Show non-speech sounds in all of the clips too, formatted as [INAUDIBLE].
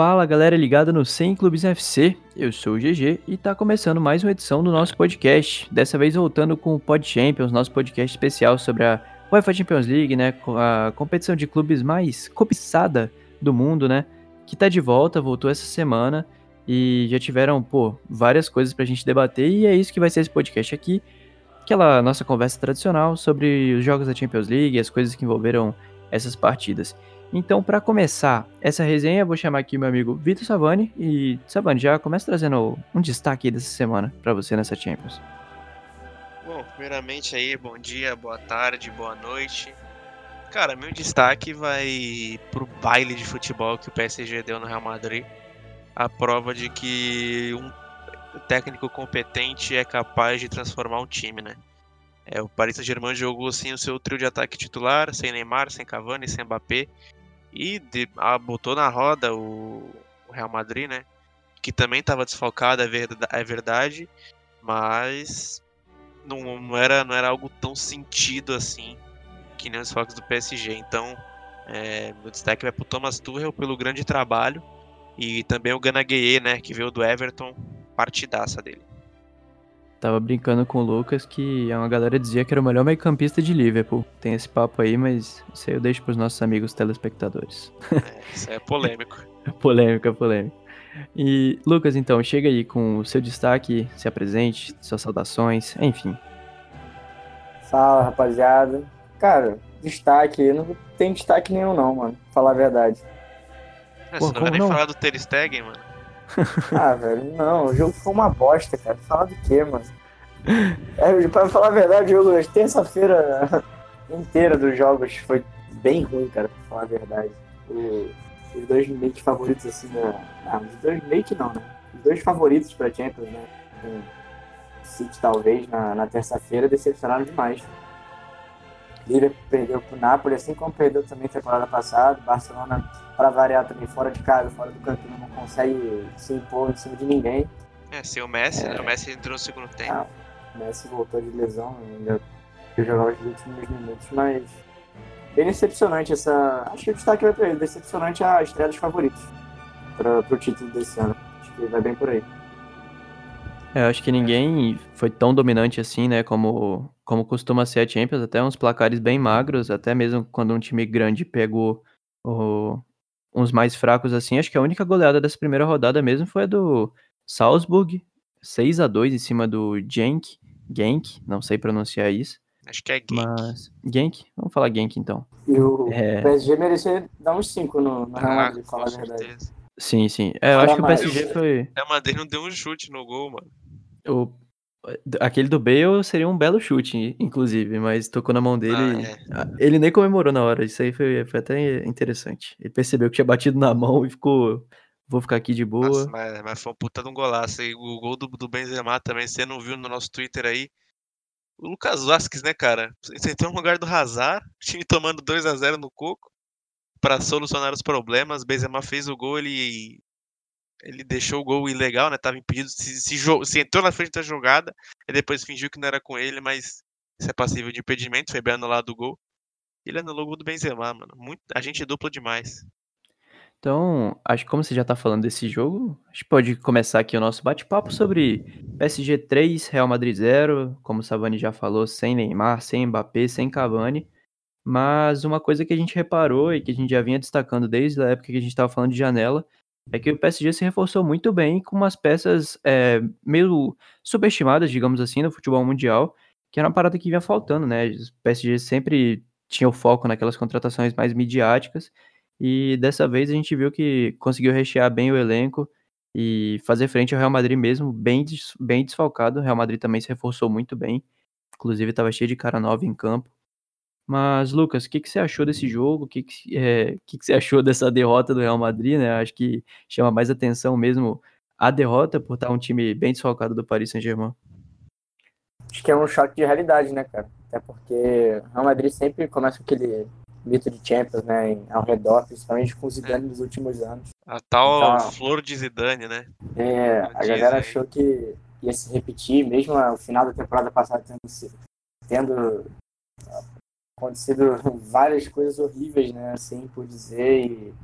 Fala galera ligada no 100 Clubes FC, eu sou o GG e tá começando mais uma edição do nosso podcast. Dessa vez voltando com o Pod Champions, nosso podcast especial sobre a UEFA Champions League, né? A competição de clubes mais cobiçada do mundo, né? Que tá de volta, voltou essa semana e já tiveram, pô, várias coisas pra gente debater e é isso que vai ser esse podcast aqui. Aquela nossa conversa tradicional sobre os jogos da Champions League, as coisas que envolveram essas partidas. Então, para começar essa resenha, vou chamar aqui meu amigo Vitor Savani. E, Savani, já começa trazendo um destaque dessa semana para você nessa Champions. Bom, primeiramente aí, bom dia, boa tarde, boa noite. Cara, meu destaque vai pro baile de futebol que o PSG deu no Real Madrid. A prova de que um técnico competente é capaz de transformar um time, né? É, o Paris Saint-Germain jogou assim o seu trio de ataque titular, sem Neymar, sem Cavani, sem Mbappé, e de, ah, botou na roda o, o, Real Madrid, né? Que também estava desfalcado, é verdade, é verdade mas não, não, era, não era algo tão sentido assim que nem os focos do PSG. Então, é, meu destaque vai para o Thomas Tuchel pelo grande trabalho e também o Gana Gueye, né? Que veio do Everton, partidaça dele. Tava brincando com o Lucas que uma galera dizia que era o melhor meio-campista de Liverpool. Tem esse papo aí, mas isso aí eu deixo pros nossos amigos telespectadores. É, isso é polêmico. [LAUGHS] polêmica, é polêmica. E, Lucas, então, chega aí com o seu destaque, se apresente, suas saudações, enfim. Fala, rapaziada. Cara, destaque, não tem destaque nenhum não, mano. Falar a verdade. É, Pô, você não vai nem não? falar do Ter Stegen, mano? Ah, velho, não, o jogo foi uma bosta, cara. Falar do quê, mano? É, pra falar a verdade, o jogo, terça-feira inteira dos jogos foi bem ruim, cara, pra falar a verdade. O, os dois que favoritos, assim, na. Ah, os dois que não, né? Os dois favoritos pra Champions, né? Com City, talvez, na, na terça-feira, decepcionaram demais. Liverpool perdeu pro Napoli, assim como perdeu também temporada passada. Barcelona, para variar também, fora de casa, fora do campeão, não consegue se impor em cima de ninguém. É, sem o Messi, é... né? O Messi entrou no segundo tempo. Ah, o Messi voltou de lesão, ainda jogava os últimos minutos, mas bem decepcionante essa. Acho que o destaque vai pra ele. Decepcionante a estreia dos favoritos para o título desse ano. Acho que vai bem por aí. É, acho que ninguém foi tão dominante assim, né, como, como costuma ser a Champions, até uns placares bem magros, até mesmo quando um time grande pegou o, uns mais fracos assim. Acho que a única goleada dessa primeira rodada mesmo foi a do Salzburg, 6 a 2 em cima do Genk, Genk, não sei pronunciar isso. Acho que é Genk. Mas, Genk? Vamos falar Genk então. E o é... PSG merecia dar uns 5 no, no Real Madrid, ah, falar a verdade. Sim, sim. É, eu acho que o PSG foi. O Madrid não deu um chute no gol, mano. O... Aquele do Bale seria um belo chute, inclusive, mas tocou na mão dele. Ah, é. Ele nem comemorou na hora. Isso aí foi, foi até interessante. Ele percebeu que tinha batido na mão e ficou. Vou ficar aqui de boa. Nossa, mas, mas, foi um puta de um golaço. E o gol do, do Benzema também, você não viu no nosso Twitter aí. O Lucas Vasquez, né, cara? Você entrou no lugar do Hazard, [LAUGHS] time tomando 2 a 0 no Coco para solucionar os problemas. Benzema fez o gol, ele ele deixou o gol ilegal, né? Tava impedido, se, se, se entrou na frente da jogada e depois fingiu que não era com ele, mas isso é passível de impedimento, foi bem anulado o gol. Ele anulou o gol do Benzema, mano. Muito, a gente dupla demais. Então, acho que como você já tá falando desse jogo, a gente pode começar aqui o nosso bate-papo sobre PSG 3, Real Madrid 0, como o Savani já falou, sem Neymar, sem Mbappé, sem Cavani. Mas uma coisa que a gente reparou e que a gente já vinha destacando desde a época que a gente estava falando de janela é que o PSG se reforçou muito bem com umas peças é, meio subestimadas, digamos assim, no futebol mundial, que era uma parada que vinha faltando, né? O PSG sempre tinha o foco naquelas contratações mais midiáticas e dessa vez a gente viu que conseguiu rechear bem o elenco e fazer frente ao Real Madrid mesmo, bem, bem desfalcado. O Real Madrid também se reforçou muito bem, inclusive estava cheio de cara nova em campo. Mas, Lucas, o que, que você achou desse jogo? O que, que, é, que, que você achou dessa derrota do Real Madrid, né? Acho que chama mais atenção mesmo a derrota por estar um time bem desfalcado do Paris Saint-Germain. Acho que é um choque de realidade, né, cara? Até porque o Real Madrid sempre começa com aquele mito de Champions, né, ao redor, principalmente com o Zidane é. nos últimos anos. A tal então, flor de Zidane, né? É, a galera achou que ia se repetir, mesmo o final da temporada passada tendo, tendo acontecido [LAUGHS] várias coisas horríveis, né? Assim por dizer, e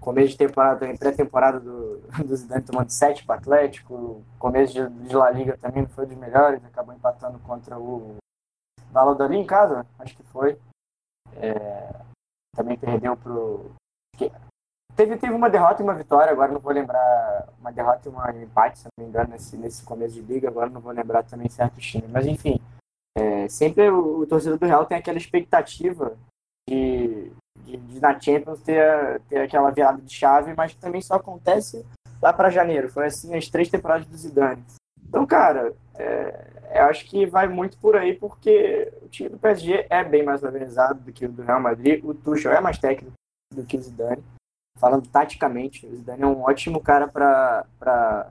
começo de temporada, em pré-temporada do, [LAUGHS] do Zidane tomando 7 para Atlético, começo de, de La Liga também não foi dos melhores, acabou empatando contra o Valladolid em casa, acho que foi. É, também perdeu pro. Teve, teve uma derrota e uma vitória, agora não vou lembrar. Uma derrota e um empate, se não me engano, nesse, nesse começo de liga, agora não vou lembrar também certo time. Mas enfim, é, sempre o, o, torcedor do Real tem aquela expectativa de, de, de, na Champions ter, ter aquela virada de chave, mas também só acontece lá para janeiro. Foi assim as três temporadas do Zidane. Então, cara, é, eu acho que vai muito por aí, porque o time do PSG é bem mais organizado do que o do Real Madrid. O Tuchel é mais técnico do que o Zidane. Falando taticamente, o Zidane é um ótimo cara para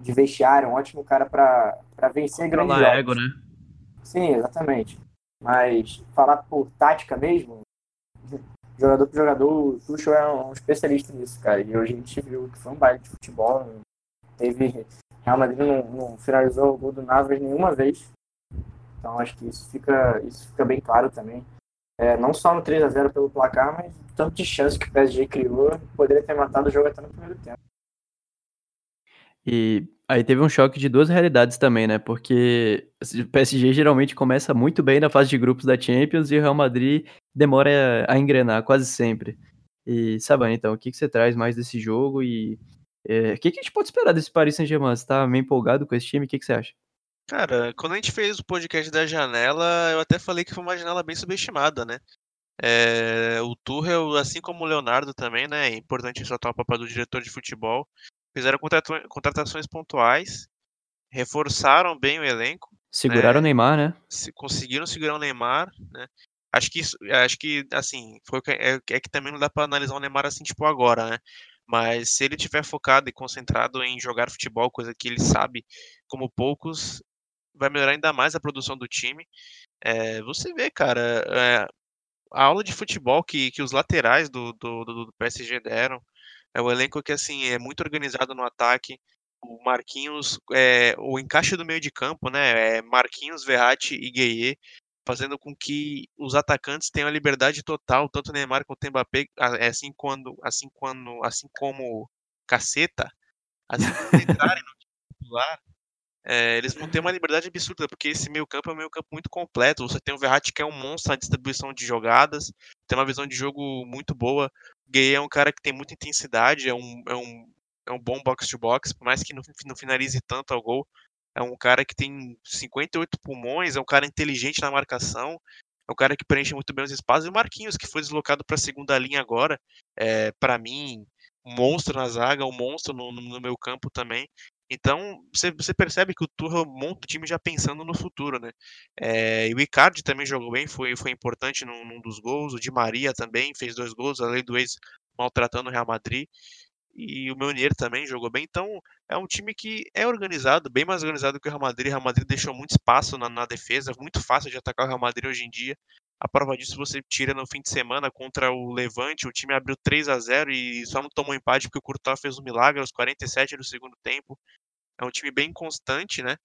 de vestiário, um ótimo cara para vencer grandes jogos. ego, né? Sim, exatamente. Mas falar por tática mesmo, jogador por jogador, o Tuchel é um especialista nisso, cara. E hoje a gente viu que foi um baile de futebol. Teve Real Madrid não, não, finalizou o gol do Navas nenhuma vez. Então acho que isso fica, isso fica bem claro também. É, não só no 3 a 0 pelo placar, mas tanto de chance que o PSG criou, poderia ter matado o jogo até no primeiro tempo. E aí teve um choque de duas realidades também, né? Porque o PSG geralmente começa muito bem na fase de grupos da Champions e o Real Madrid demora a engrenar quase sempre. E Sabane, então, o que, que você traz mais desse jogo e é, o que, que a gente pode esperar desse Paris Saint-Germain? Você tá meio empolgado com esse time? O que, que você acha? Cara, quando a gente fez o podcast da janela, eu até falei que foi uma janela bem subestimada, né? É, o Tuchel, assim como o Leonardo também, né? É importante ressaltar o papel do diretor de futebol. Fizeram contratações pontuais, reforçaram bem o elenco. Seguraram né? o Neymar, né? conseguiram segurar o Neymar, né? Acho que isso, acho que assim, foi é, é que também não dá para analisar o Neymar assim tipo agora, né? Mas se ele tiver focado e concentrado em jogar futebol, coisa que ele sabe como poucos, vai melhorar ainda mais a produção do time. É, você vê, cara, é, a aula de futebol que, que os laterais do, do, do, PSG deram. É o elenco que assim é muito organizado no ataque. O Marquinhos, é, o encaixe do meio de campo, né? É Marquinhos, Verratti e Gueye fazendo com que os atacantes tenham a liberdade total, tanto Neymar quanto Mbappé, é assim quando, assim quando, assim como Caceta, assim [LAUGHS] entrarem no titular, é, eles vão ter uma liberdade absurda, porque esse meio campo é um meio campo muito completo. Você tem o Verratti que é um monstro na distribuição de jogadas, tem uma visão de jogo muito boa. Gay é um cara que tem muita intensidade, é um, é um, é um bom box-to-box, por mais que não, não finalize tanto ao gol, é um cara que tem 58 pulmões, é um cara inteligente na marcação, é um cara que preenche muito bem os espaços. E o Marquinhos, que foi deslocado para a segunda linha agora, é, para mim, um monstro na zaga, um monstro no, no meu campo também. Então, você, percebe que o Tuchel monta o time já pensando no futuro, né? É, e o Icardi também jogou bem, foi, foi importante num, num, dos gols. O Di Maria também fez dois gols, além do ex maltratando o Real Madrid e o Meunier também jogou bem. Então, é um time que é organizado, bem mais organizado que o Real Madrid. O Real Madrid deixou muito espaço na, na defesa, muito fácil de atacar o Real Madrid hoje em dia. A prova disso você tira no fim de semana contra o Levante, o time abriu 3 a 0 e só não tomou empate porque o Courtois fez um milagre aos 47 do segundo tempo. É um time bem constante, né?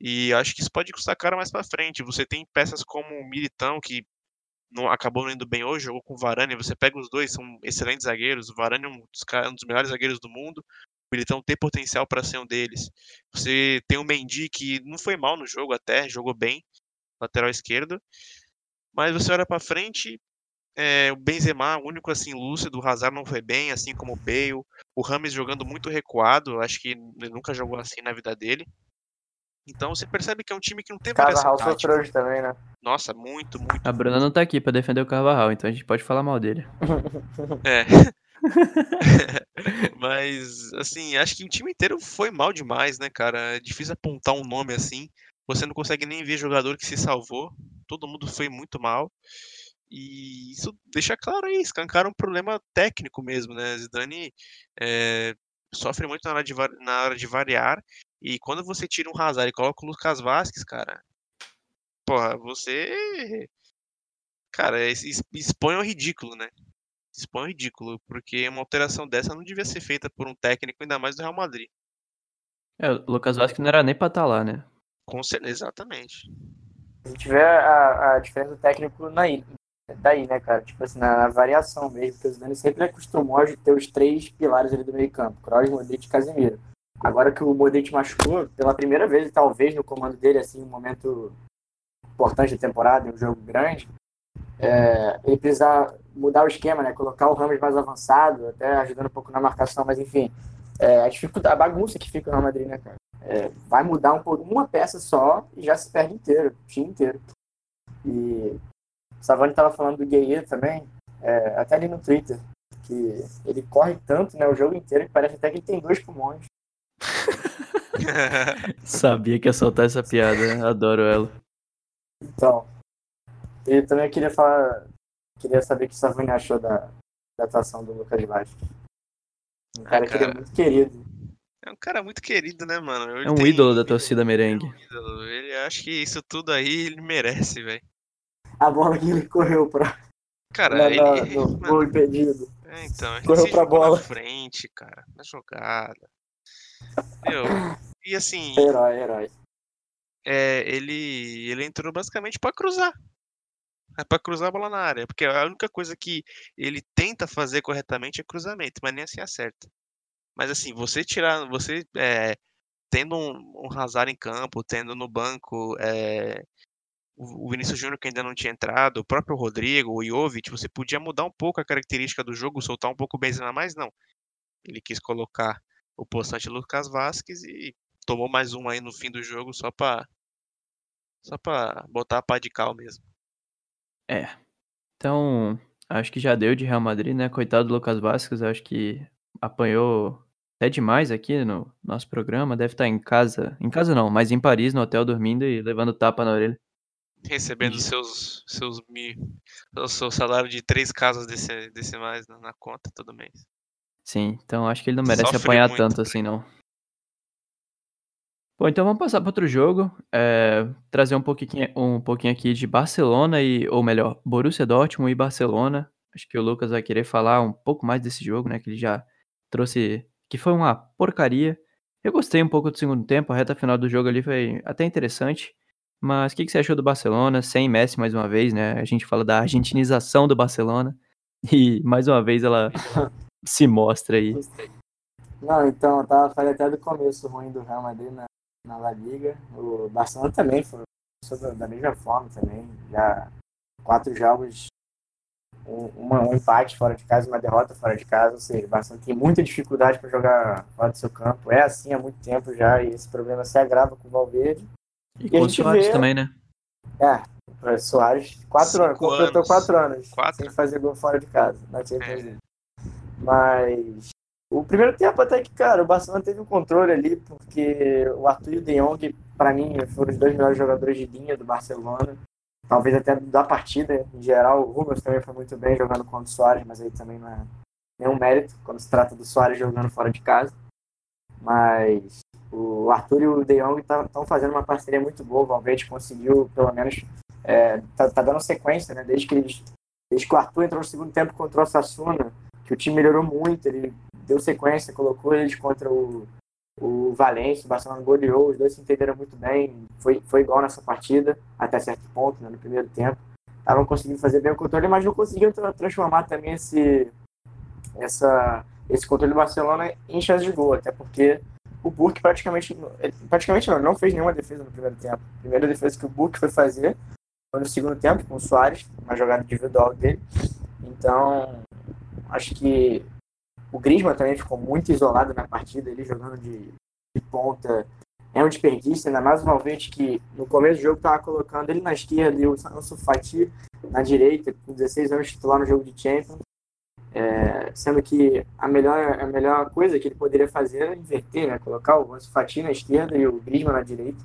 E acho que isso pode custar caro mais para frente. Você tem peças como o Militão, que não acabou não indo bem hoje, jogou com o Varane, você pega os dois, são excelentes zagueiros, o Varane é um dos, um dos melhores zagueiros do mundo, o Militão tem potencial para ser um deles. Você tem o Mendy, que não foi mal no jogo até, jogou bem, lateral esquerdo, mas você olha para frente, é, o Benzema, o único assim lúcido, o Hazard não foi bem, assim como o Bale, o Rames jogando muito recuado, acho que ele nunca jogou assim na vida dele. Então você percebe que é um time que não tem Carvajal sofreu hoje também, né? Nossa, muito, muito. A Bruna não tá aqui pra defender o Carvajal, então a gente pode falar mal dele. [LAUGHS] é. [LAUGHS] Mas, assim, acho que o time inteiro foi mal demais, né, cara? É difícil apontar um nome assim. Você não consegue nem ver jogador que se salvou. Todo mundo foi muito mal. E isso deixa claro aí, escancar um problema técnico mesmo, né? Zidane é, sofre muito na hora, de, na hora de variar e quando você tira um Hazard e coloca o Lucas Vasquez, cara, porra, você. Cara, expõe ao ridículo, né? Expõe ao ridículo, porque uma alteração dessa não devia ser feita por um técnico, ainda mais do Real Madrid. É, o Lucas Vasquez não era nem pra estar tá lá, né? Com certeza, exatamente. A gente vê a, a diferença do técnico na ilha. Daí, né, cara? Tipo assim, na, na variação mesmo, porque o Zidane sempre acostumou a ter os três pilares ali do meio campo, Kroos, Modric e Casemiro. Agora que o Modric machucou, pela primeira vez, talvez no comando dele, assim, um momento importante da temporada, um jogo grande, é, ele precisa mudar o esquema, né? Colocar o Ramos mais avançado, até ajudando um pouco na marcação, mas enfim, é, a dificuldade, a bagunça que fica no Real Madrid, né, cara? É, vai mudar um pouco, uma peça só e já se perde inteiro, o time inteiro. E o Savani estava falando do Gueye também, é, até ali no Twitter, que ele corre tanto, né, o jogo inteiro, que parece até que ele tem dois pulmões. [LAUGHS] Sabia que ia soltar essa piada, adoro ela. Então, e também eu queria falar, queria saber o que o Savani achou da, da atuação do Lucas Vasquez. Um cara, Ah, que ele é cara. muito querido. É um cara muito querido, né, mano? Ele É um tem- ídolo da torcida merengue. É um ídolo. Ele acho que isso tudo aí ele merece, velho. A bola que ele correu pra, Cara, na, ele. no mano, gol impedido. é, então, ele correu pra bola. na frente, cara, na jogada. Meu, e assim, Herói, herói. é, ele, ele entrou basicamente pra cruzar. É pra cruzar a bola na área. Porque a única coisa que ele tenta fazer corretamente é cruzamento, mas nem assim acerta. Mas assim, você tirar. Você é, tendo um, um Hazard em campo, tendo no banco é, o Vinícius Júnior que ainda não tinha entrado, o próprio Rodrigo, o Jovic, você podia mudar um pouco a característica do jogo, soltar um pouco o Benzema, mas não. Ele quis colocar o postante Lucas Vasquez e tomou mais um aí no fim do jogo só pra, só pra botar a pá de cal mesmo. É. Então, acho que já deu de Real Madrid, né? Coitado do Lucas Vasquez, acho que apanhou até demais aqui no nosso programa. Deve estar em casa. Em casa não, mas em Paris, no hotel, dormindo e levando tapa na orelha. Recebendo seus, seus mil, o seu salário de três casas desse, decimais na, conta todo mês. Sim, então acho que ele não merece Sofre apanhar muito, tanto assim, não. Bom, então vamos passar para outro jogo. é, trazer um pouquinho, um pouquinho aqui de Barcelona e, ou melhor, Borussia Dortmund e Barcelona. Acho que o Lucas vai querer falar um pouco mais desse jogo, né? Que ele já trouxe, que foi uma porcaria. Eu gostei um pouco do segundo tempo, a reta final do jogo ali foi até interessante. Mas o que, que você achou do Barcelona? Sem Messi mais uma vez, né? A gente fala da argentinização do Barcelona. [LAUGHS] E mais uma vez ela [LAUGHS] se mostra aí. Não, então, eu tava falando até do começo ruim do Real Madrid na, na La Liga. O Barcelona também foi da, mesma forma também. Já quatro jogos, um, uma- um empate fora de casa uma derrota fora de casa. Ou seja, o Barcelona tem muita dificuldade para jogar fora do seu campo. É assim há muito tempo já e esse problema se agrava com o Valverde. E E com o Soares vê- também, né? É, o Soares, quatro Cinco anos, completou anos. quatro anos Quatro? sem fazer gol fora de casa na Champions É. Mas o primeiro tempo até que, cara, o Barcelona teve um controle ali, porque o Arthur e o De Jong, pra mim, foram os dois melhores jogadores de linha do Barcelona. Talvez até da partida em geral. O Rubens também foi muito bem jogando contra o Soares, mas aí também não é nenhum mérito quando se trata do Soares jogando fora de casa. Mas o Arthur e o De Jong estão fazendo uma parceria muito boa. O Valverde conseguiu, pelo menos, é, tá, tá dando sequência, né? Desde que, eles, desde que o Arthur entrou no segundo tempo contra o Sassuna, que o time melhorou muito, ele deu sequência, colocou eles contra o, o Valência, o Barcelona goleou, os dois se entenderam muito bem, foi, foi igual nessa partida, até certo ponto, né, no primeiro tempo. Estavam conseguindo fazer bem o controle, mas não conseguiam tra- transformar também esse, essa, esse controle do Barcelona em chance de gol, até porque o Burke praticamente, praticamente não, não fez nenhuma defesa no primeiro tempo. A primeira defesa que o Burke foi fazer foi no segundo tempo, com o Soares, uma jogada individual dele. Então, acho que o Griezmann também ficou muito isolado na partida, ele jogando de, de ponta. É um desperdício, ainda mais o Valverde que no começo do jogo estava colocando ele na esquerda e o Ansu na direita, com 16 anos titular no jogo de Champions. É, sendo que a melhor, a melhor coisa que ele poderia fazer era inverter, né? colocar o Ansu Fati na esquerda e o Griezmann na direita.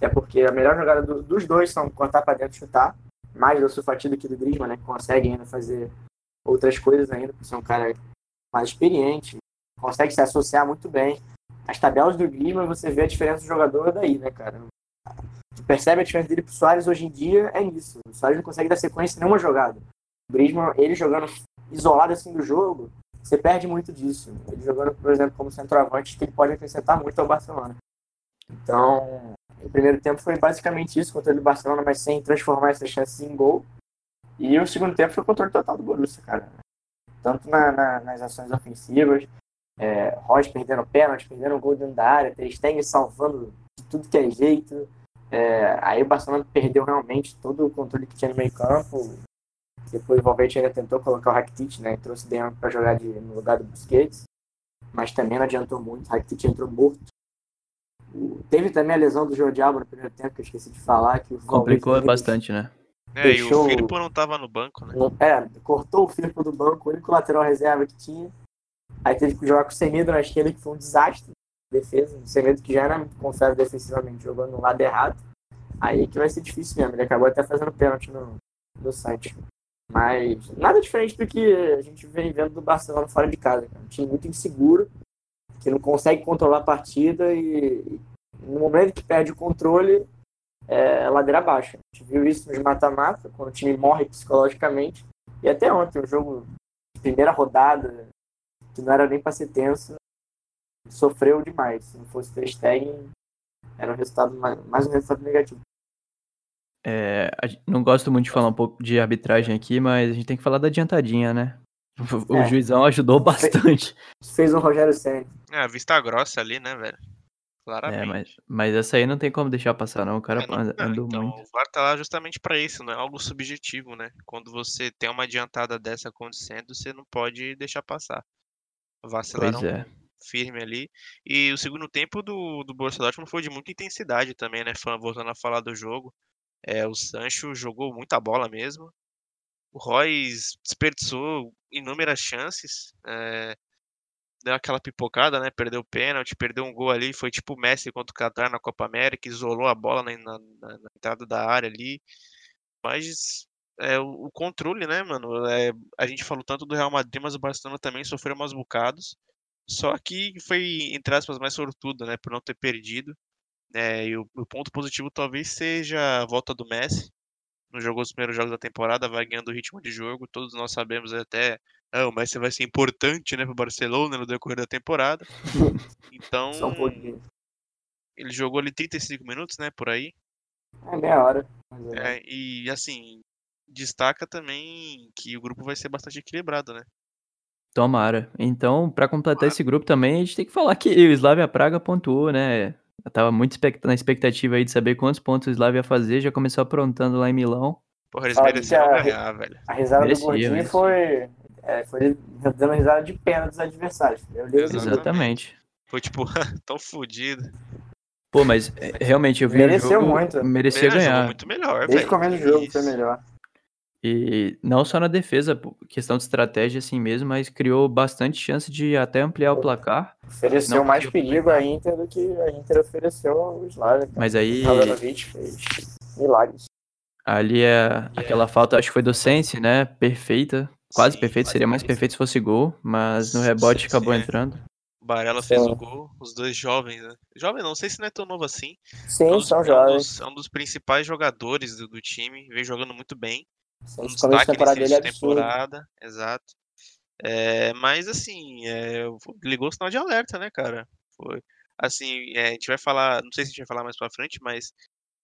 Até porque a melhor jogada do- dos dois são cortar para dentro e chutar. Mais do Ansu Fati do que do Griezmann, né? que consegue ainda fazer outras coisas ainda, por ser um cara mais experiente, consegue se associar muito bem. As tabelas do Griezmann, você vê a diferença do jogador daí, né, cara? Tu percebe a diferença dele pro Soares hoje em dia é nisso. O Soares não consegue dar sequência em nenhuma jogada. O Griezmann, ele jogando isolado assim do jogo, você perde muito disso. Ele jogando, por exemplo, como centroavante, que ele pode acrescentar muito ao Barcelona. Então, o primeiro tempo foi basicamente isso, contra o Barcelona, mas sem transformar essas chances em gol. E o segundo tempo foi o controle total do Borussia, cara. Tanto na, na, nas ações ofensivas, é, Royce perdendo pênalti, perdendo gol dentro da área, Ter Stegen salvando de tudo que é jeito. É, aí o Barcelona perdeu realmente todo o controle que tinha no meio campo. Depois o Valverde ainda tentou colocar o Rakitic, né? Trouxe o para jogar de, no lugar do Busquets. Mas também não adiantou muito. O Rakitic entrou morto. Teve também a lesão do João Diabo no primeiro tempo, que eu esqueci de falar. Que Complicou bastante, né? É, Deixou... e o Firpo não tava no banco, né? É, cortou o Firpo do banco, o único lateral reserva que tinha. Aí teve que jogar com o Semedo na esquerda, que foi um desastre. Defesa, o Semedo que já era confere defensivamente, jogando no lado errado. Aí que vai ser difícil mesmo. Ele acabou até fazendo pênalti no, no site. Mas nada diferente do que a gente vem vendo do Barcelona fora de casa. Um time muito inseguro, que não consegue controlar a partida e no momento que perde o controle, é ladeira abaixo. A gente viu isso nos mata-mata, quando o time morre psicologicamente. E até ontem, um jogo de primeira rodada, que não era nem para ser tenso, sofreu demais. Se não fosse ter Stegen, era um resultado mais, mais um resultado negativo. É, não gosto muito de falar um pouco de arbitragem aqui, mas a gente tem que falar da adiantadinha, né? O é. juizão ajudou bastante. Fez um Rogério Senna. É, a vista grossa ali, né, velho? Claramente. É, mas, mas essa aí não tem como deixar passar, não. O cara é, não, andou então, muito. O VAR tá lá justamente para isso, não é algo subjetivo, né? Quando você tem uma adiantada dessa acontecendo, você não pode deixar passar. Vacilaram pois é. firme ali. E o segundo tempo do, do Borussia Dortmund foi de muita intensidade também, né? Voltando a falar do jogo. É, o Sancho jogou muita bola mesmo. O Royce desperdiçou inúmeras chances. É, deu aquela pipocada, né? Perdeu o pênalti, perdeu um gol ali. Foi tipo o Messi contra o Qatar na Copa América, isolou a bola na, na, na entrada da área ali. Mas é, o, o, controle, né, mano? É, a gente falou tanto do Real Madrid, mas o Barcelona também sofreu umas bocados. Só que foi, entre aspas, mais sortudo, né? Por não ter perdido. É, e o, o, ponto positivo talvez seja a volta do Messi. Não jogou os primeiros jogos da temporada, vai ganhando o ritmo de jogo. Todos nós sabemos até. Ah, o Messi vai ser importante né, para o Barcelona no decorrer da temporada. [LAUGHS] Então. Só um pouquinho. Ele jogou ali 35 minutos, né? Por aí. É meia hora. É, e assim, destaca também que o grupo vai ser bastante equilibrado, né? Tomara. Então, para completar Tomara. esse grupo também, a gente tem que falar que o Slavia Praga pontuou, né? Eu tava muito na expectativa aí de saber quantos pontos o Slavia ia fazer, já começou aprontando lá em Milão. Porra, eles mereciam ganhar, velho. A risada Merecia, do Gordinho foi, é, foi dando risada de pena dos adversários. Exatamente. Foi tipo, [LAUGHS] tão fodido. Pô, mas é, realmente eu vi Mereceu o jogo, muito. Merecia ganhar. muito melhor, Desde o começo do jogo foi melhor. E não só na defesa, questão de estratégia assim mesmo, mas criou bastante chance de até ampliar o placar. Ofereceu não mais perigo a Inter do que a Inter ofereceu ao Slavia. Mas aí. O fez milagres. Ali é aquela falta, acho que foi do Sense, né? Perfeita. Quase Sim, perfeita, seria mais perfeito se fosse gol, mas no rebote acabou entrando. Barella fez o gol, os dois jovens, né? Jovem não sei se não é tão novo assim. Sim, é um dos, são jovens. É um dos, é um dos principais jogadores do, do time, vem jogando muito bem um destaque temporada dele é temporada, exato. É, mas assim, é, ligou o sinal de alerta, né, cara? Foi. Assim, é, a gente vai falar, não sei se a gente vai falar mais pra frente, mas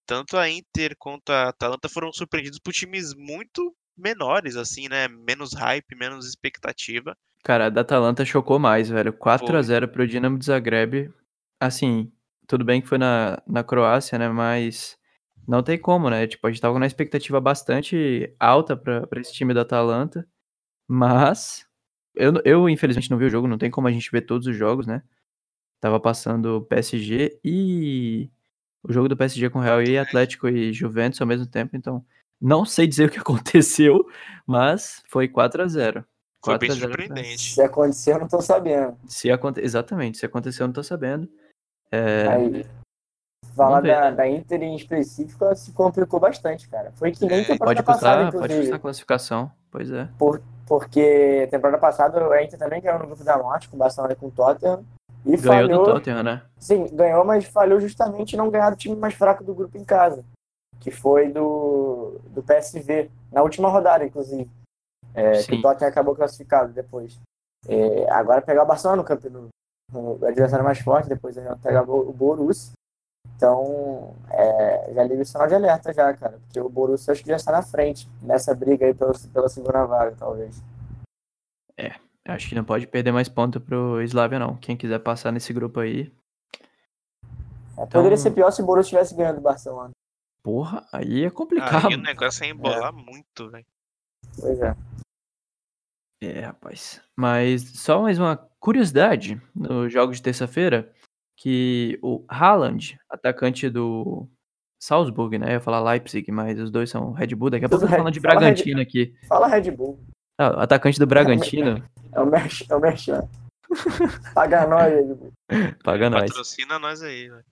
tanto a Inter quanto a Atalanta foram surpreendidos por times muito menores, assim, né? Menos hype, menos expectativa. Cara, a da Atalanta chocou mais, velho. 4 a 0 pro Dinamo de Zagreb. Assim, tudo bem que foi na, na Croácia, né? Mas não tem como, né? Tipo, a gente tava com uma expectativa bastante alta para esse time da Atalanta, mas eu, eu infelizmente não vi o jogo, não tem como a gente ver todos os jogos, né? Tava passando PSG e o jogo do PSG com o Real e Atlético e Juventus ao mesmo tempo, então não sei dizer o que [LAUGHS] aconteceu, mas foi 4 a 0 Foi bem surpreendente. Se aconteceu, eu não tô sabendo. Se aconte... Exatamente, se aconteceu, eu não tô sabendo. É... Aí, falar da, da Inter em específico, se complicou bastante, cara. Foi que nem é, temporada pode custar, passada, inclusive. Pode custar a classificação, pois é. Por, porque temporada passada a Inter também ganhou no grupo da morte, com o Barcelona e com o Tottenham. E ganhou falhou, do Tottenham, né? Sim, ganhou, mas falhou justamente não ganhar o time mais fraco do grupo em casa. Que foi do, do PSV, na última rodada, inclusive. É, que o Tottenham acabou classificado depois. É, agora pegar o Barcelona no campeonato. O adversário mais forte, depois pegar o Borussia Então, é, já liga o sinal de alerta já, cara. Porque o Borussia acho que já está na frente nessa briga aí pela, pela segunda vaga, talvez. Acho que não pode perder mais ponto pro Slavia, não. Quem quiser passar nesse grupo aí. É, poderia Então- ser pior se o Borussia tivesse ganhando do Barcelona. Porra, aí é complicado. Aí o negócio é embolar muito, velho. Pois é. É, rapaz. Mas só mais uma curiosidade nos jogos de terça-feira, que o Haaland, atacante do Salzburg, né? Eu ia falar Leipzig, mas os dois são Red Bull. Daqui a pouco eu tô Red- falando de fala Red- Bragantino aqui. Fala Red Bull. Ah, atacante do Bragantino, É o Merchan. É o Merchan. Paga nós, Red Bull. [LAUGHS] paga nós. Patrocina nós aí, velho.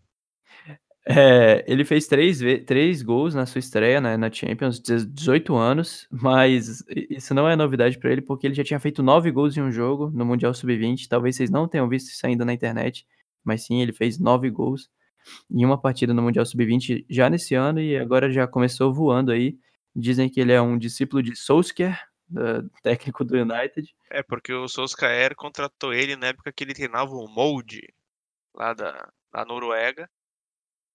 É, ele fez três, três gols na sua estreia né, na Champions, 18 anos, mas isso não é novidade pra ele, porque ele já tinha feito nove gols em um jogo no Mundial Sub-20. Talvez vocês não tenham visto isso ainda na internet, mas sim, ele fez nove gols em uma partida no Mundial Sub-20 já nesse ano e agora já começou voando aí. Dizem que ele é um discípulo de Solskjaer, da- [LAUGHS] técnico do United. É, porque o Solskjaer contratou ele na época que ele treinava o Molde, lá da, da Noruega.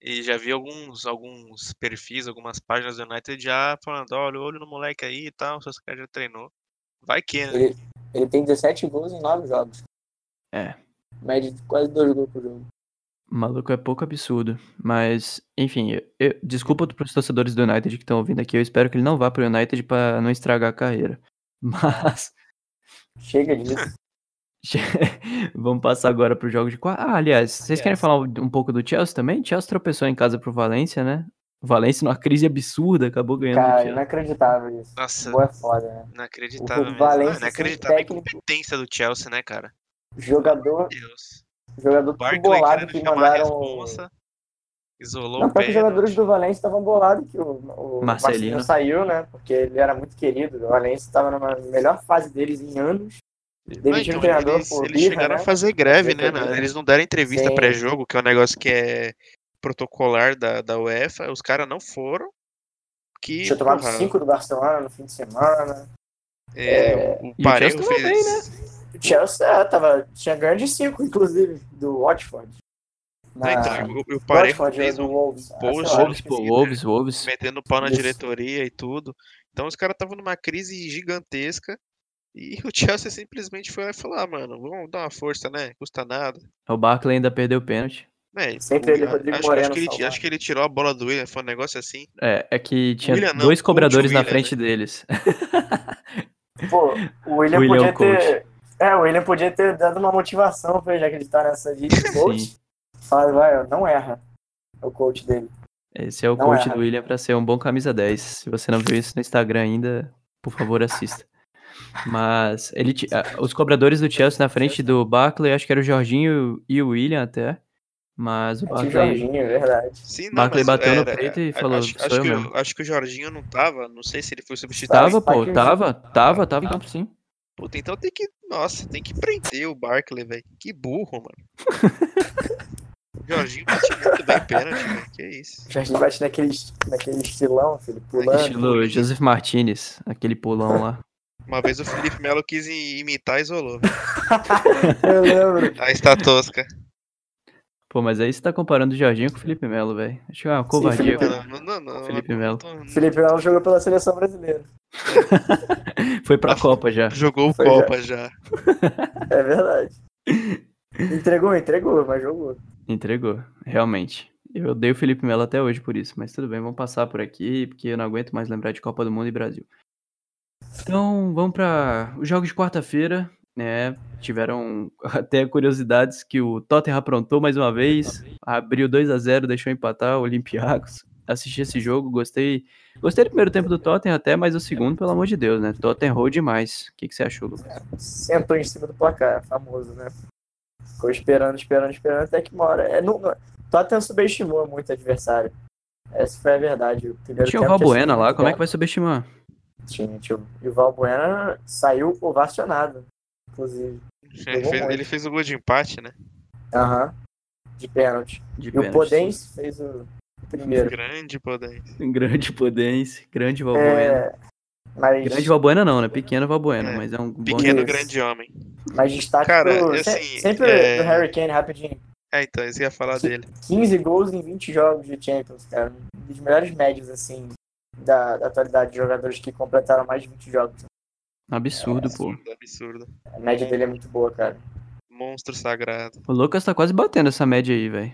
E já vi alguns, alguns perfis, algumas páginas do United já falando, olha, olho no moleque aí e tal, o Solskjaer já treinou. Vai que, né? Ele, ele tem 17 gols em 9 jogos. É. Média de quase 2 gols por jogo. O maluco é pouco absurdo. Mas, enfim, eu- eu- desculpa pros torcedores do United que estão ouvindo aqui. Eu espero que ele não vá pro United pra não estragar a carreira. [LAUGHS] Mas, Chega disso. [LAUGHS] vamos passar agora pro jogo de quarta. Ah, aliás, vocês querem falar um pouco do Chelsea também? Chelsea tropeçou em casa pro Valência, né? O Valência numa crise absurda, acabou ganhando do Cara, inacreditável isso. Nossa, Boa é foda, né? inacreditável o Não, sem inacreditável a técnico. incompetência do Chelsea, né, cara? Jogador, Meu Deus. jogador tudo bolado que mandaram. responsa. Isolou Não, o os jogadores do Valência estavam bolados que o, o Marcelino. Marcelino saiu, né? Porque ele era muito querido. O Valência estava na melhor fase deles em anos. Não, Demitiram então, treinador eles, por eles birra, chegaram né? a fazer greve, né? Né? Eles não deram entrevista pré-jogo, que é um negócio que é protocolar da, da UEFA. Os caras não foram. Que, Tinha tomado porra, 5 do Barcelona no fim de semana. é, E o Parejo Chelsea tava fez. O Chelsea é, tava, tinha ganho de 5, inclusive, do Watford. Não, Na- então, o, o Parejo Watford, fez do um Wolves. Ah, post, lá, Wolves, pô. Wolves, Wolves. metendo pau na Isso. diretoria e tudo. Então os caras estavam numa crise gigantesca. E [LAUGHS] o Chelsea simplesmente foi lá e falou: ah, mano, vamos dar uma força, né? Custa nada. O Barkley ainda perdeu o pênalti. Né, Sempre o- ele, Rodrigo acho, Moreno acho, que ele, acho que ele tirou a bola do William, foi um negócio assim. É, é que tinha William não, dois coach cobradores na William, frente deles. Pô, o William, William é podia o ter. É, o William podia ter dado uma motivação pra ele acreditar nessa de coach. Fala, vai, não erra. É o coach dele. Esse é o Não coach erra. do William pra ser um bom camisa 10. Se você não viu isso no Instagram ainda, por favor, assista. Mas ele ah, os cobradores do Chelsea na frente do Barkley, acho que era o Jorginho e o William até. Mas o Barkley Jorginho, é verdade. Sim, não, Barkley bateu no era- peito e a- falou, Acho, "Sou acho eu que, mesmo." o- acho que o Jorginho não tava, não sei se ele foi substituído. tava, pô, tava, tava, tava em campo sim. Puta, então tem que. Nossa, tem que prender o Barkley, velho. Que burro, mano. o [LAUGHS] Jorginho bate muito bem pênalti, velho. Que isso. O Jorginho bate naquele, naquele estilão, filho, pulando. Estilo Joseph Martinez, aquele pulão lá. Uma vez o Felipe Melo quis imitar e isolou. [LAUGHS] Eu lembro. Aí está tosca. Pô, mas aí você tá comparando o Jorginho com o Felipe Melo, velho. Acho que é uma covardia. Felipe- Não, não, não, Felipe Melo. Felipe Melo jogou pela seleção brasileira. [LAUGHS] Foi pra Copa já. Jogou o Foi Copa já. É verdade. Entregou, entregou, mas jogou. Entregou, realmente. Eu odeio o Felipe Melo até hoje por isso, mas tudo bem, vamos passar por aqui, porque eu não aguento mais lembrar de Copa do Mundo e Brasil. Então, vamos para os jogos de quarta-feira, né? Tiveram [LAUGHS] até curiosidades que o Tottenham aprontou mais uma vez, abriu 2 a 0 deixou empatar o Olympiacos. Assisti esse jogo, gostei. Gostei do primeiro tempo do Tottenham até, mas o segundo, pelo amor de Deus, né? Tottenham errou demais. O que, que você achou, Lucas? Sentou em cima do placar, famoso, né? Ficou esperando, esperando, esperando, até que uma hora. É, não, Tottenham subestimou muito o adversário. Essa foi a verdade. O primeiro Tinha o Valbuena lá, como é que vai subestimar? Tinha, tinha. E o Valbuena saiu ovacionado, inclusive. Ele fez, ele fez o gol de empate, né? Aham. De pênalti. De E o pênalti, Podence fez o primeiro. Grande poder. sim. [LAUGHS] Grande Podense, grande Valbuena. É, mas, Grande Valbuena não, né? Pequeno Valbuena, É, mas é um Pequeno grande homem. mas destaque Cara, pro, assim, se- sempre é- do Harry Kane, rapidinho. É, então, isso ia falar dele. 15 gols em 20 jogos de Champions, cara. Um dos melhores médios, assim, da, da atualidade de jogadores que completaram mais de 20 jogos. Absurdo, pô. Absurdo, absurdo. A média dele é muito boa, cara. Monstro sagrado. O Lucas tá quase batendo essa média aí, velho.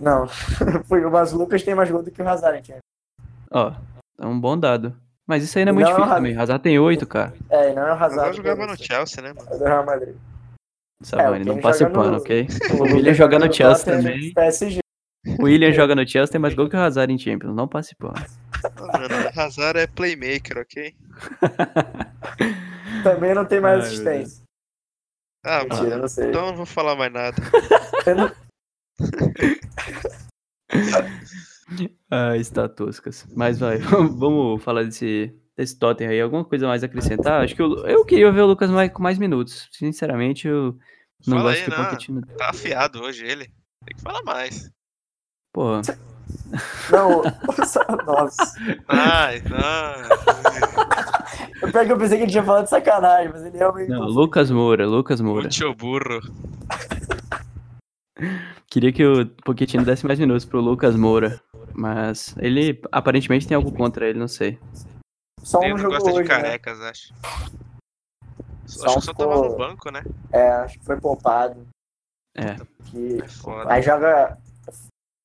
Não, [LAUGHS] foi- mas o Lucas tem mais gol do que o Hazard em Champions. Ó, é um bom dado. Mas isso aí não é Não, muito difícil Hazard- também. Hazard tem oito, cara. É, e não é o Agora Hazard. jogava no Chelsea, né, mano? do Real Madrid. Savani, o não passe joga pano, no- ok? [LAUGHS] O William joga no Chelsea também. PSG. O William joga no Chelsea, tem mais gol que o Hazard em Champions. Não passe pano. Não, mano, Hazard é playmaker, ok? [LAUGHS] Também não tem mais Ai, assistência. Ah, Mentira, mano. não sei. Então eu não vou falar mais nada. Não- [LAUGHS] Ah, está toscas. Mas vai, [LAUGHS] vamos falar desse, desse Tottenham aí. Alguma coisa mais a acrescentar? Acho que eu, eu queria ver o Lucas mais, com mais minutos. Sinceramente, eu não Fala gosto aí, que o não. Pochettino... Tá afiado hoje ele. Tem que falar mais. Pô, Não, [LAUGHS] nossa. Ai, não. O pior que eu pensei que ele tinha falado de sacanagem, mas ele realmente. não, Lucas Moura, Lucas Moura. Muito burro. Queria que o Pochettino desse mais minutos pro Lucas Moura. Mas ele aparentemente tem algo contra ele, não sei. Só Ele um não jogo gosta de hoje, né? carecas, acho. Só acho que só tava ficou- no banco, né? É, acho que foi poupado. É. Que... É foda. Aí joga.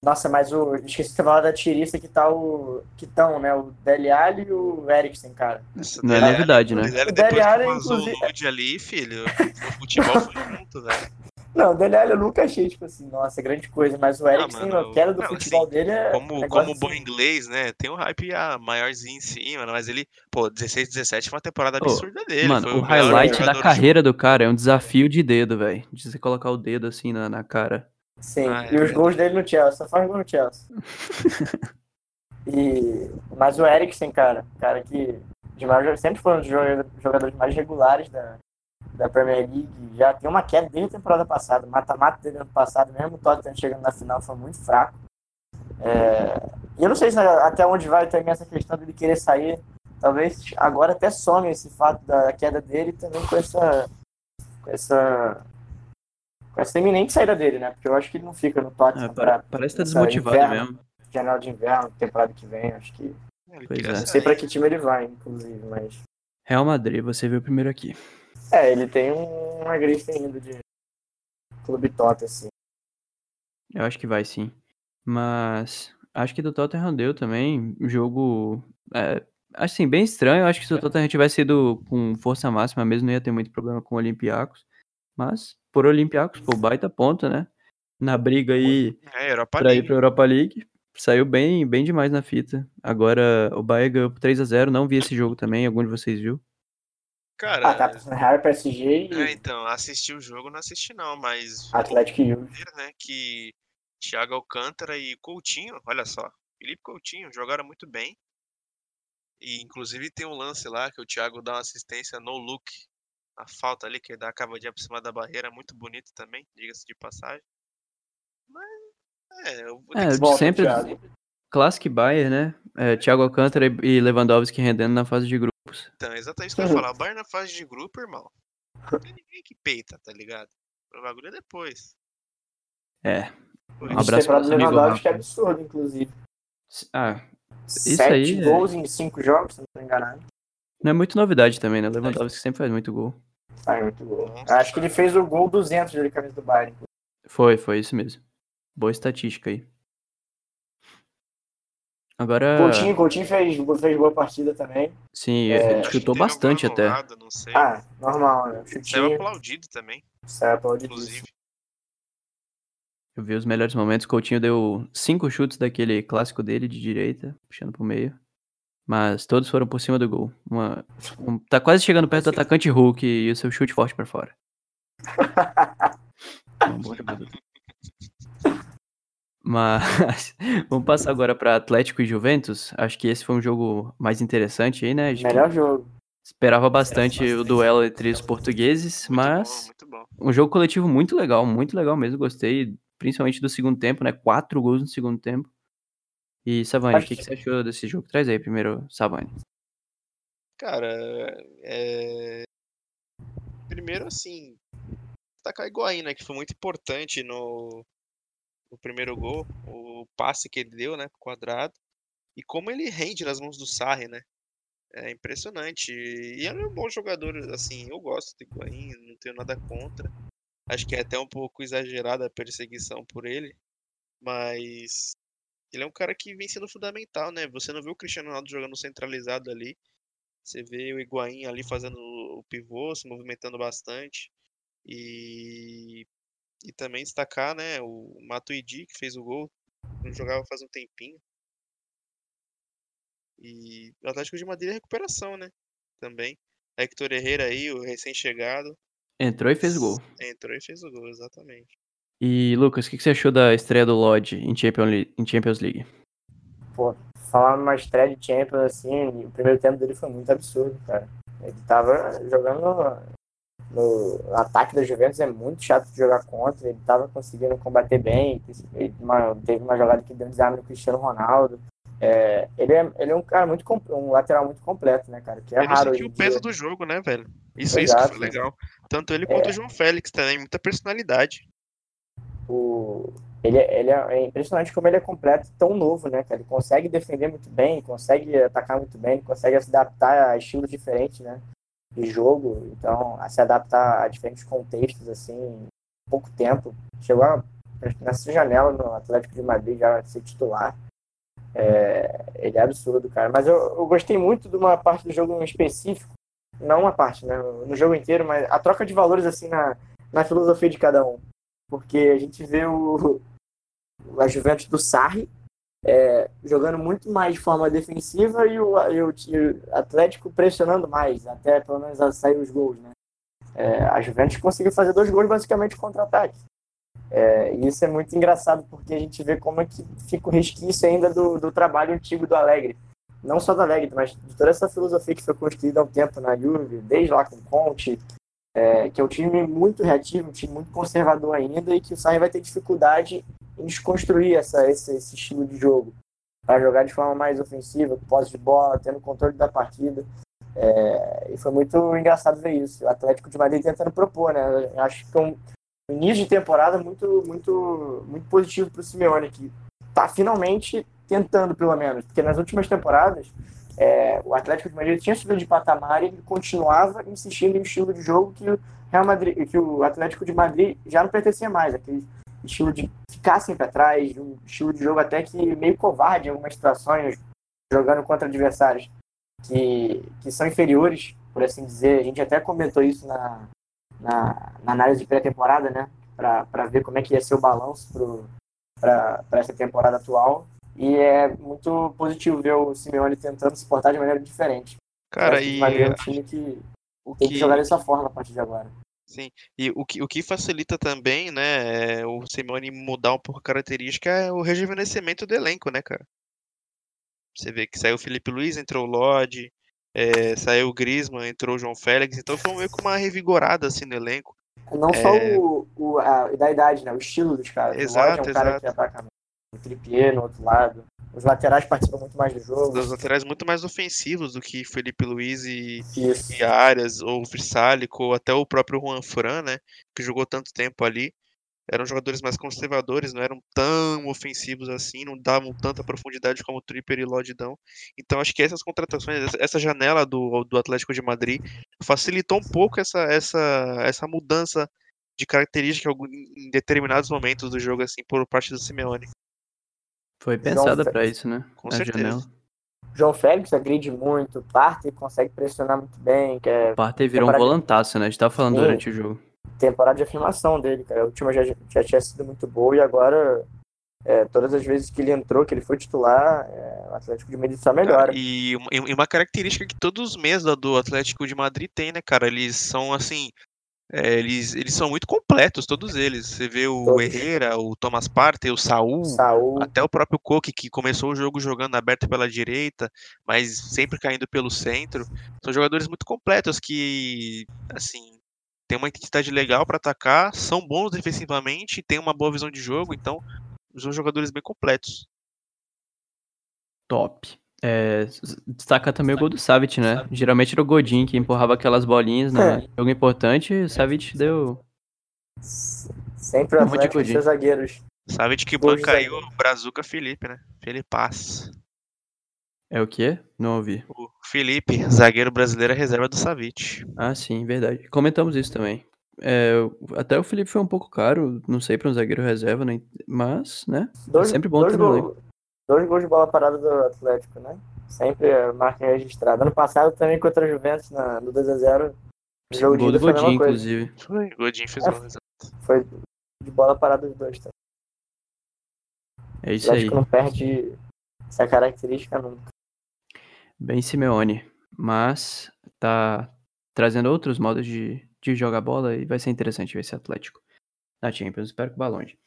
Nossa, mas o. Esqueci de falar da tirista que tá o. Que tão, né? O Dele Alli e o Eriksen, cara. Essa Não é novidade, né? O Dele Alli, o inclusive- nude ali, filho, o futebol foi junto, velho. Não, o Dele Alli eu nunca achei, tipo assim, nossa, grande coisa, mas o Eriksen, mano, a queda do não, futebol assim, dele é. Como, negócio como bom assim. inglês, né? Tem um hype ah, maiorzinho em cima, né? mas ele, pô, 16, 17 foi uma temporada absurda dele. Mano, foi o melhor highlight da carreira do cara é um desafio de dedo, velho. De você colocar o dedo assim na, na cara. Sim, Ah, é e os verdade. gols dele no Chelsea, só faz gol no Chelsea. [LAUGHS] e, mas o Eriksen, cara, cara que de maior- sempre foi um dos joga- jogadores mais regulares da, da Premier League, já tem uma queda desde a temporada passada, mata-mata dele ano passado, mesmo o Tottenham chegando na final foi muito fraco. É, e eu não sei se até onde vai também essa questão dele querer sair, talvez agora até some esse fato da queda dele também com essa com essa com essa iminente saída dele, né? Porque eu acho que ele não fica no Tottenham Ah, pra pa- parece que tá desmotivado inverno. mesmo. janela de inverno, temporada que vem, acho que. Pois é. Não sei pra que time ele vai, inclusive, mas. Real Madrid, você viu primeiro aqui. É, ele tem um- uma grife ainda de clube Tota, assim. Eu acho que vai sim. Mas acho que do Tottenham deu também. um Jogo. É, assim, bem estranho. Eu acho que se o Tottenham tivesse ido com força máxima mesmo, não ia ter muito problema com o Olympiacos. Mas, por Olympiacos, pô, baita ponto, né? Na briga aí É, Europa pra ir League. pra Europa League. Saiu bem, bem demais na fita. Agora o Bayern ganhou por 3x0. Não vi esse jogo também. Algum de vocês viu? Cara, Ah, tá passando Real, PSG é, e então, assisti o jogo, não assisti não, mas Atlético e ver, né, que Thiago Alcântara e Coutinho, olha só, Felipe Coutinho jogaram muito bem. E inclusive tem um lance lá que o Thiago dá uma assistência no look, a falta ali que ele dá a cavadinha por cima da barreira, muito bonito também, diga-se de passagem. Mas é, eu vou ter É, que sempre. Classic Bayern, né? É, Thiago Alcântara e Lewandowski rendendo na fase de grupos. Então, é exatamente isso que eu ia falar. O Bayern na fase de grupo, irmão. Não tem ninguém que peita, tá ligado? O bagulho é depois. É. Um isso- abraço pro amigo Lewandowski é absurdo, inclusive. Ah, Sete aí é- gols em cinco jogos, se não tô enganado. Não é muito novidade também, né? Lewandowski sempre faz muito gol. Ah, é muito gol. Acho que ele fez o gol 200 de camisa do Bayern. Foi, foi isso mesmo. Boa estatística aí. Agora, Coutinho, Coutinho fez, fez boa partida também. sim, é, chutou bastante até. sei. Ah, normal, né? Saiu Chutinho, aplaudido também, sai aplaudido. inclusive. Eu vi os melhores momentos. Coutinho deu cinco chutes daquele clássico dele de direita, puxando pro meio. Mas todos foram por cima do gol. Uma, um- tá quase chegando perto do atacante Hulk e o seu chute forte pra fora. [LAUGHS] Mas [LAUGHS] vamos passar agora pra Atlético e Juventus. Acho que esse foi um jogo mais interessante aí, né? Melhor jogo. esperava bastante o duelo entre os portugueses, Muito mas bom, muito bom. um jogo coletivo muito legal, muito legal mesmo. Gostei, principalmente do segundo tempo, né? Quatro gols no segundo tempo. E Savani, o que, que você achou desse jogo? Traz aí primeiro, Savani. Cara, é... Primeiro, assim, destacar Higuaín, né, que foi muito importante no... o primeiro gol, o passe que ele deu, né, pro quadrado, e como ele rende nas mãos do Sarri, né? É impressionante. E ele é um bom jogador, assim, eu gosto do Higuaín, não tenho nada contra. Acho que é até um pouco exagerada a perseguição por ele, mas ele é um cara que vem sendo fundamental, né? Você não vê o Cristiano Ronaldo jogando centralizado ali. Você vê o Higuaín ali fazendo o pivô, se movimentando bastante. E, e também destacar, né, o Matuidi, que fez o gol, não jogava faz um tempinho. E o Atlético de Madrid é recuperação, né? Também. Hector Herrera aí, o recém-chegado. Entrou e fez o gol. Entrou e fez o gol, exatamente. E, Lucas, o que você achou da estreia do Lodge em Champions League? Pô, falar numa estreia de Champions, assim, o primeiro tempo dele foi muito absurdo, cara. Ele tava jogando no, no ataque da Juventus, é muito chato de jogar contra, ele tava conseguindo combater bem, uma, teve uma jogada que deu um desarme no Cristiano Ronaldo. É, ele, é, ele é um cara muito um lateral muito completo, né, cara? Que é ele raro. Ele sentiu o peso dia. do jogo, né, velho? Isso, Exato, isso que foi legal. Tanto ele quanto é. o João Félix também, muita personalidade. O, ele, ele é, é, impressionante como ele é completo tão novo, né? Ele consegue defender muito bem, consegue atacar muito bem, consegue se adaptar a estilos diferentes, né? De jogo, então, a se adaptar a diferentes contextos, assim, em pouco tempo. Chegou a, nessa janela no Atlético de Madrid já ser titular. É, ele é absurdo, cara. Mas eu, eu, gostei muito de uma parte do jogo em específico, não uma parte, né? No jogo inteiro, mas a troca de valores, assim, na, na filosofia de cada um. Porque a gente vê o, [LAUGHS] a Juventus do Sarri é, jogando muito mais de forma defensiva e o, e o, Atlético pressionando mais, até pelo menos sair os gols, né? É, a Juventus conseguiu fazer dois gols basicamente contra-ataque. É, e isso é muito engraçado porque a gente vê como é que fica o resquício ainda do, do trabalho antigo do Alegre. Não só do Alegre, mas de toda essa filosofia que foi construída há um tempo na Juve, desde lá com Conte, é, que é um time muito reativo, um time muito conservador ainda e que o Sarri vai ter dificuldade em desconstruir essa, esse, esse estilo de jogo para jogar de forma mais ofensiva, com posse de bola, tendo controle da partida. É, e foi muito engraçado ver isso. O Atlético de Madrid tentando propor, né? Acho que é um início de temporada muito, muito, muito positivo para o Simeone, que está finalmente tentando, pelo menos, porque nas últimas temporadas é, o Atlético de Madrid tinha subido de patamar e ele continuava insistindo em um estilo de jogo que o Real Madrid, que o Atlético de Madrid já não pertencia mais, aquele estilo de ficar sempre atrás, um estilo de jogo até que meio covarde em algumas situações, jogando contra adversários que, que são inferiores, por assim dizer. A gente até comentou isso na, na, na análise de pré-temporada, né? Para ver como é que ia ser o balanço para essa temporada atual. E é muito positivo ver o Simeone tentando se portar de maneira diferente. Cara, e. É um time que o tem que... que jogar dessa forma a partir de agora. Sim, e o que, o que facilita também, né, é o Simeone mudar um pouco a característica é o rejuvenescimento do elenco, né, cara? Você vê que saiu o Felipe Luiz, entrou o Lodge, é, saiu o Griezmann, entrou o João Félix, então foi meio que uma revigorada assim no elenco. Não é... só o, o a, da idade, né, o estilo dos caras. Exato, o é um cara que ataca o Trippier no outro lado. Os laterais participam muito mais do jogo. Os laterais muito mais ofensivos do que Felipe Luiz e, e Arias, ou Vrsálico, ou até o próprio Juan Fran, né? Que jogou tanto tempo ali. Eram jogadores mais conservadores, não eram tão ofensivos assim, não davam tanta profundidade como o Tripper e Lodge dão. Então acho que essas contratações, essa janela do, do Atlético de Madrid facilitou um pouco essa, essa, essa mudança de característica em determinados momentos do jogo, assim, por parte do Simeone. Foi pensada para isso, né? Com a certeza. Janela. João Félix agride muito, Partey consegue pressionar muito bem. Que é Partey virou temporada... um volantaço, né? A gente tava falando Sim, durante o jogo. Temporada de afirmação dele, cara. A última já, já tinha sido muito boa e agora, é, todas as vezes que ele entrou, que ele foi titular, é, o Atlético de Madrid só melhora. E, e uma característica que todos os meses do Atlético de Madrid tem, né, cara? Eles são assim é, eles, eles são muito completos, todos eles. Você vê o todos. Herrera, o Thomas Partey, o Saul, Saul, até o próprio Coque, que começou o jogo jogando aberto pela direita, mas sempre caindo pelo centro. São jogadores muito completos que, assim, tem uma identidade legal para atacar, são bons defensivamente, têm uma boa visão de jogo, então são jogadores bem completos. Top. É, destaca também o gol do Savic, né? Geralmente era o Godin que empurrava aquelas bolinhas, né? É. Jogo importante, o Savic deu. Sempre o Atlético com seus zagueiros Sabe de que de caiu zagueiro. o Brazuca Felipe, né? Felipas. É o quê? Não ouvi. O Felipe, zagueiro brasileiro, é reserva do Savic. Ah, sim, verdade. Comentamos isso também. É, até o Felipe foi um pouco caro, não sei pra um zagueiro reserva, né? Mas, né? Dois, sempre bom ter no dois gols de bola parada do Atlético, né? Sempre a marca registrada. Ano passado também contra a Juventus na, no 2x0. O jogo de Gol do Godinho, coisa. inclusive. Foi, o Godinho fez É. exato. Foi de bola parada dos dois. Tá? É O isso aí. Atlético não perde essa característica nunca. Bem Simeone. Mas tá trazendo outros modos de, de jogar bola e vai ser interessante ver esse Atlético na Champions. Espero que vá longe.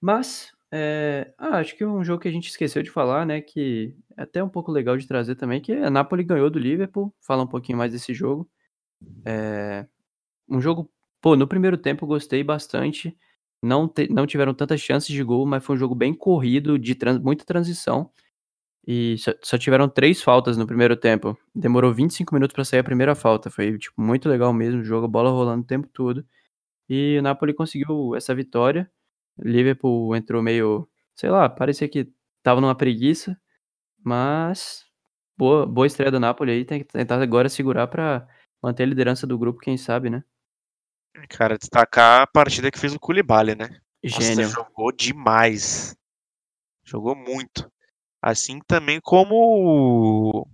Mas, é, ah, acho que um jogo que a gente esqueceu de falar, né? Que é até um pouco legal de trazer também, que a Napoli ganhou do Liverpool. Fala um pouquinho mais desse jogo. É, um jogo, pô, no primeiro tempo gostei bastante. Não, te- não tiveram tantas chances de gol, mas foi um jogo bem corrido, de tran- muita transição. E só, só tiveram três faltas no primeiro tempo. Demorou 25 minutos pra sair a primeira falta. Foi, tipo, muito legal mesmo. O jogo, bola rolando o tempo todo. E o Napoli conseguiu essa vitória. Liverpool entrou meio, sei lá, parecia que tava numa preguiça. Mas boa, boa estreia do Napoli aí. Tem que tentar agora segurar pra manter a liderança do grupo, quem sabe, né? Cara, destacar a partida que fez o Koulibaly, né? Nossa, Gênio. jogou demais. Jogou muito. Assim também como.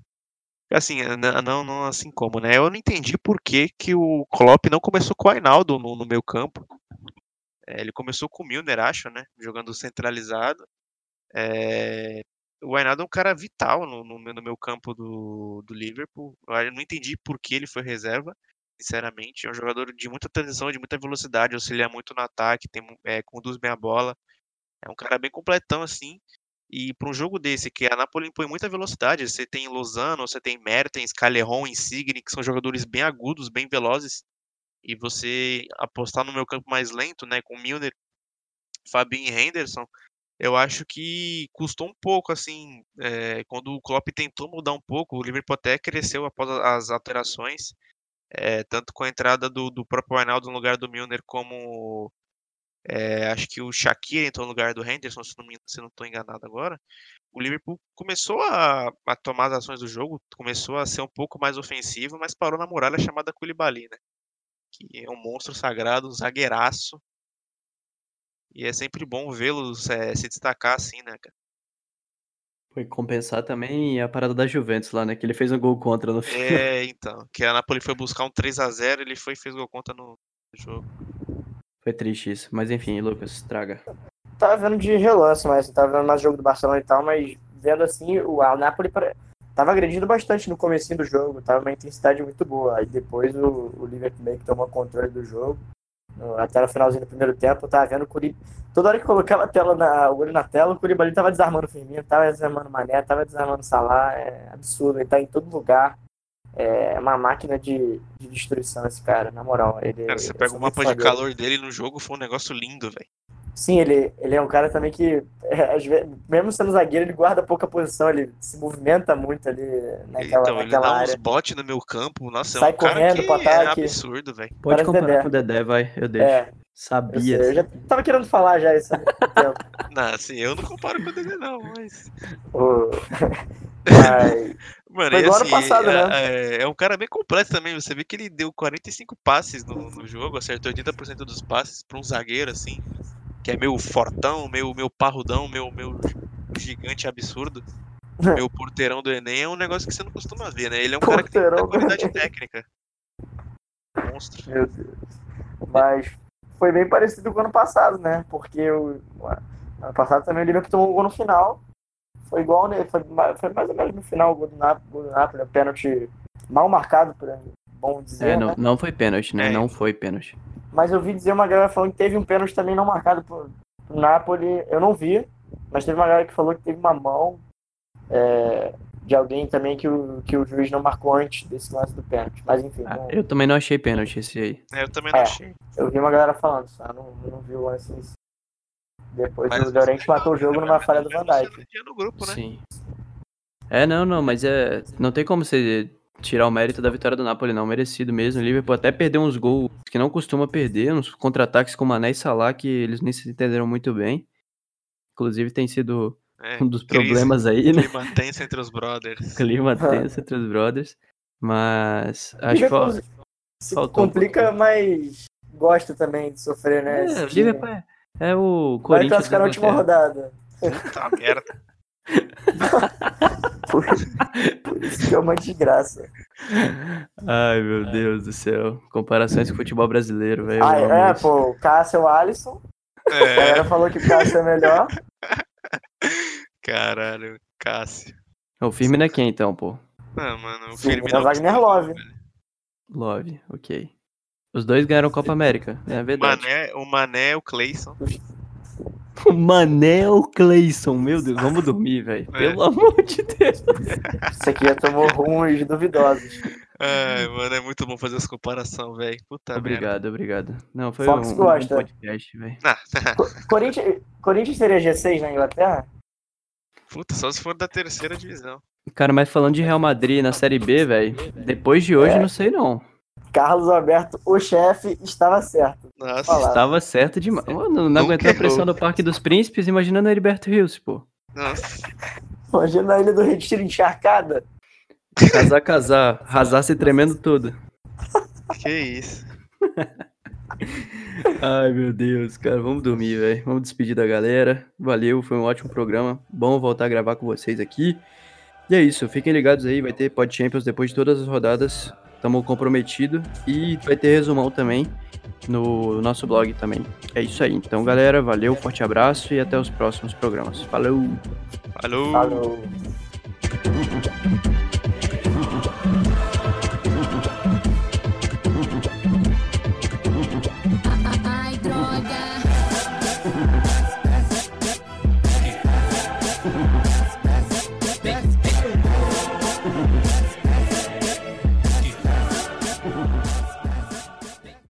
Assim, não, não assim como, né? Eu não entendi por que, que o Klopp não começou com o Ainaldo no, no meio campo. É, ele começou com o Milner, acho, né? Jogando centralizado. É, O Ainaldo é um cara vital no, no, no meio campo do, do Liverpool. Eu não entendi por que ele foi reserva, sinceramente. É um jogador de muita transição, de muita velocidade, auxilia muito no ataque, tem, é, conduz bem a bola. É um cara bem completão, assim. E para um jogo desse, que a Napoli impõe muita velocidade, você tem Lozano, você tem Mertens, Calerron, Insigne, que são jogadores bem agudos, bem velozes. E você apostar no meu campo mais lento, né, com Milner, Fabinho e Henderson, eu acho que custou um pouco, assim, é, quando o Klopp tentou mudar um pouco, o Liverpool até cresceu após as alterações, é, tanto com a entrada do, do próprio Wijnaldum no lugar do Milner, como é, acho que o Shaqiri entrou no lugar do Henderson, se não, me- se não estou enganado agora. O Liverpool começou a, a tomar as ações do jogo, começou a ser um pouco mais ofensivo, mas parou na muralha chamada Koulibaly, né? Que é um monstro sagrado, um zagueiraço. E é sempre bom vê-lo é, se destacar assim, né, cara? Foi compensar também a parada da Juventus lá, né? Que ele fez um gol contra no [LAUGHS] final. É, então. Que a Napoli foi buscar um 3 a 0 ele foi e fez gol contra no jogo. Foi triste isso. Mas enfim, Lucas, traga. Tava vendo de relance, mas tava vendo mais jogo do Barcelona e tal, mas vendo assim, o a Napoli tava agredindo bastante no comecinho do jogo, tava uma intensidade muito boa. Aí depois o, o Liverpool meio que tomou controle do jogo. Até no finalzinho do primeiro tempo, eu tava vendo o Curi... Toda hora que colocava a tela na, o olho na tela, o Curibali tava desarmando o Firmino, tava desarmando o Mané, tava desarmando o Salah, é absurdo, ele tá em todo lugar. É uma máquina de, de destruição esse cara, na moral. Ele, Cara, você pega o mapa de calor dele no jogo, foi um negócio lindo, velho. Sim, ele, ele é um cara também que, é, às vezes, mesmo sendo zagueiro, ele guarda pouca posição, ele se movimenta muito ali naquela, Então, ele naquela dá área. uns botes no meu campo, nossa, Sai é um cara correndo que pro é ataque. absurdo, velho. Pode Parece comparar Dedé. com o Dedé, vai. Eu deixo. É, eu, Sabia. sei, eu já tava querendo falar já isso. [LAUGHS] Não, assim, eu não comparo com o Dedé, não, mas. O- [LAUGHS] Mas, Mano, Foi e assim, passado, é, né? é- é um cara bem completo também. Você vê que ele deu 45 passes no, no jogo, acertou 80% dos passes pra um zagueiro, assim, que é meio fortão, meio, meio parrudão, meio, meio gigante absurdo. Meu porteirão do Enem é um negócio que você não costuma ver, né? Ele é um cara que tem Porteirão qualidade técnica. Monstro. meu Deus. Mas foi bem parecido com o ano passado, né? Porque o ano passado também o Liverpool tomou um gol no final. Foi igual, né? Foi, foi mais ou menos no final o gol do Napoli, gol do Napoli, um pênalti mal marcado, por bom dizer, É, né? não, não foi pênalti, né? É. Não foi pênalti. Mas eu vi dizer uma galera falando que teve um pênalti também não marcado pro, pro Napoli. Eu não vi, mas teve uma galera que falou que teve uma mão é, de alguém também que o, que o juiz não marcou antes desse lance do pênalti. Mas enfim, Ah, não- eu também não achei pênalti esse aí. É, eu também não É. achei. eu vi uma galera falando, só eu não, não vi o lance. Depois Mas o Llorente matou o jogo numa falha do Van Dijk. No grupo, né? Sim. É, não, não, mas é. Não tem como você tirar o mérito da vitória do Napoli, não. Merecido mesmo. O Liverpool até perdeu uns gols que não costuma perder, uns contra-ataques com Mané e Salah, que eles nem se entenderam muito bem. Inclusive tem sido É, um dos crise, problemas aí, né? Clima tenso entre os brothers. [LAUGHS] Clima [LAUGHS] tenso entre os brothers. Mas acho que se faltou um complica, mas gosta também de sofrer, né? é, o. Liverpool é, é o Vai Corinthians. classificar na última rodada. Puta merda. [LAUGHS] Por, por isso que é uma desgraça. Ai, meu Deus do céu. Comparações com o futebol brasileiro, velho. Ah, é, isso. pô, o Cássio é o Alisson. A É, galera falou que o Cássio é melhor. [LAUGHS] caralho, Cássio. O Firmino é quem então, pô? Ah, mano, o Firmino é o Wagner Love. Love, ok. Os dois ganharam Copa América, é verdade. Mané, o Mané é o Cleison. O Manel Clayson, meu Deus, vamos dormir, velho. É. Pelo amor de Deus. Isso aqui já tomou rumos duvidosos. Ai, mano, é muito bom fazer essa comparação, velho. Puta merda. Obrigado, obrigado. Não, foi Fox um, um gosta. bom podcast, velho. Ah, Co- Corinthians, Corinthians seria G6 na Inglaterra? puta, só se for da terceira divisão. Cara, mas falando de Real Madrid na Série B, velho, depois de hoje, É. não sei não. Carlos Alberto, o chefe, estava certo. Nossa. Estava certo demais. Mano, não aguentou a pressão do Parque dos Príncipes, imaginando a Heriberto Rios, pô. nossa. Imagina a Ilha do Retiro encharcada. Casar, casar, arrasar se tremendo tudo. Que isso. [LAUGHS] Ai, meu Deus, cara, vamos dormir, velho. Vamos despedir da galera. Valeu, foi um ótimo programa. Bom voltar a gravar com vocês aqui. E é isso, fiquem ligados aí, vai ter Pod Champions depois de todas as rodadas. Tamo comprometido e vai ter resumão também no nosso blog também. É isso aí. Então, galera, valeu, forte abraço e até os próximos programas. Falou! Falou. Falou.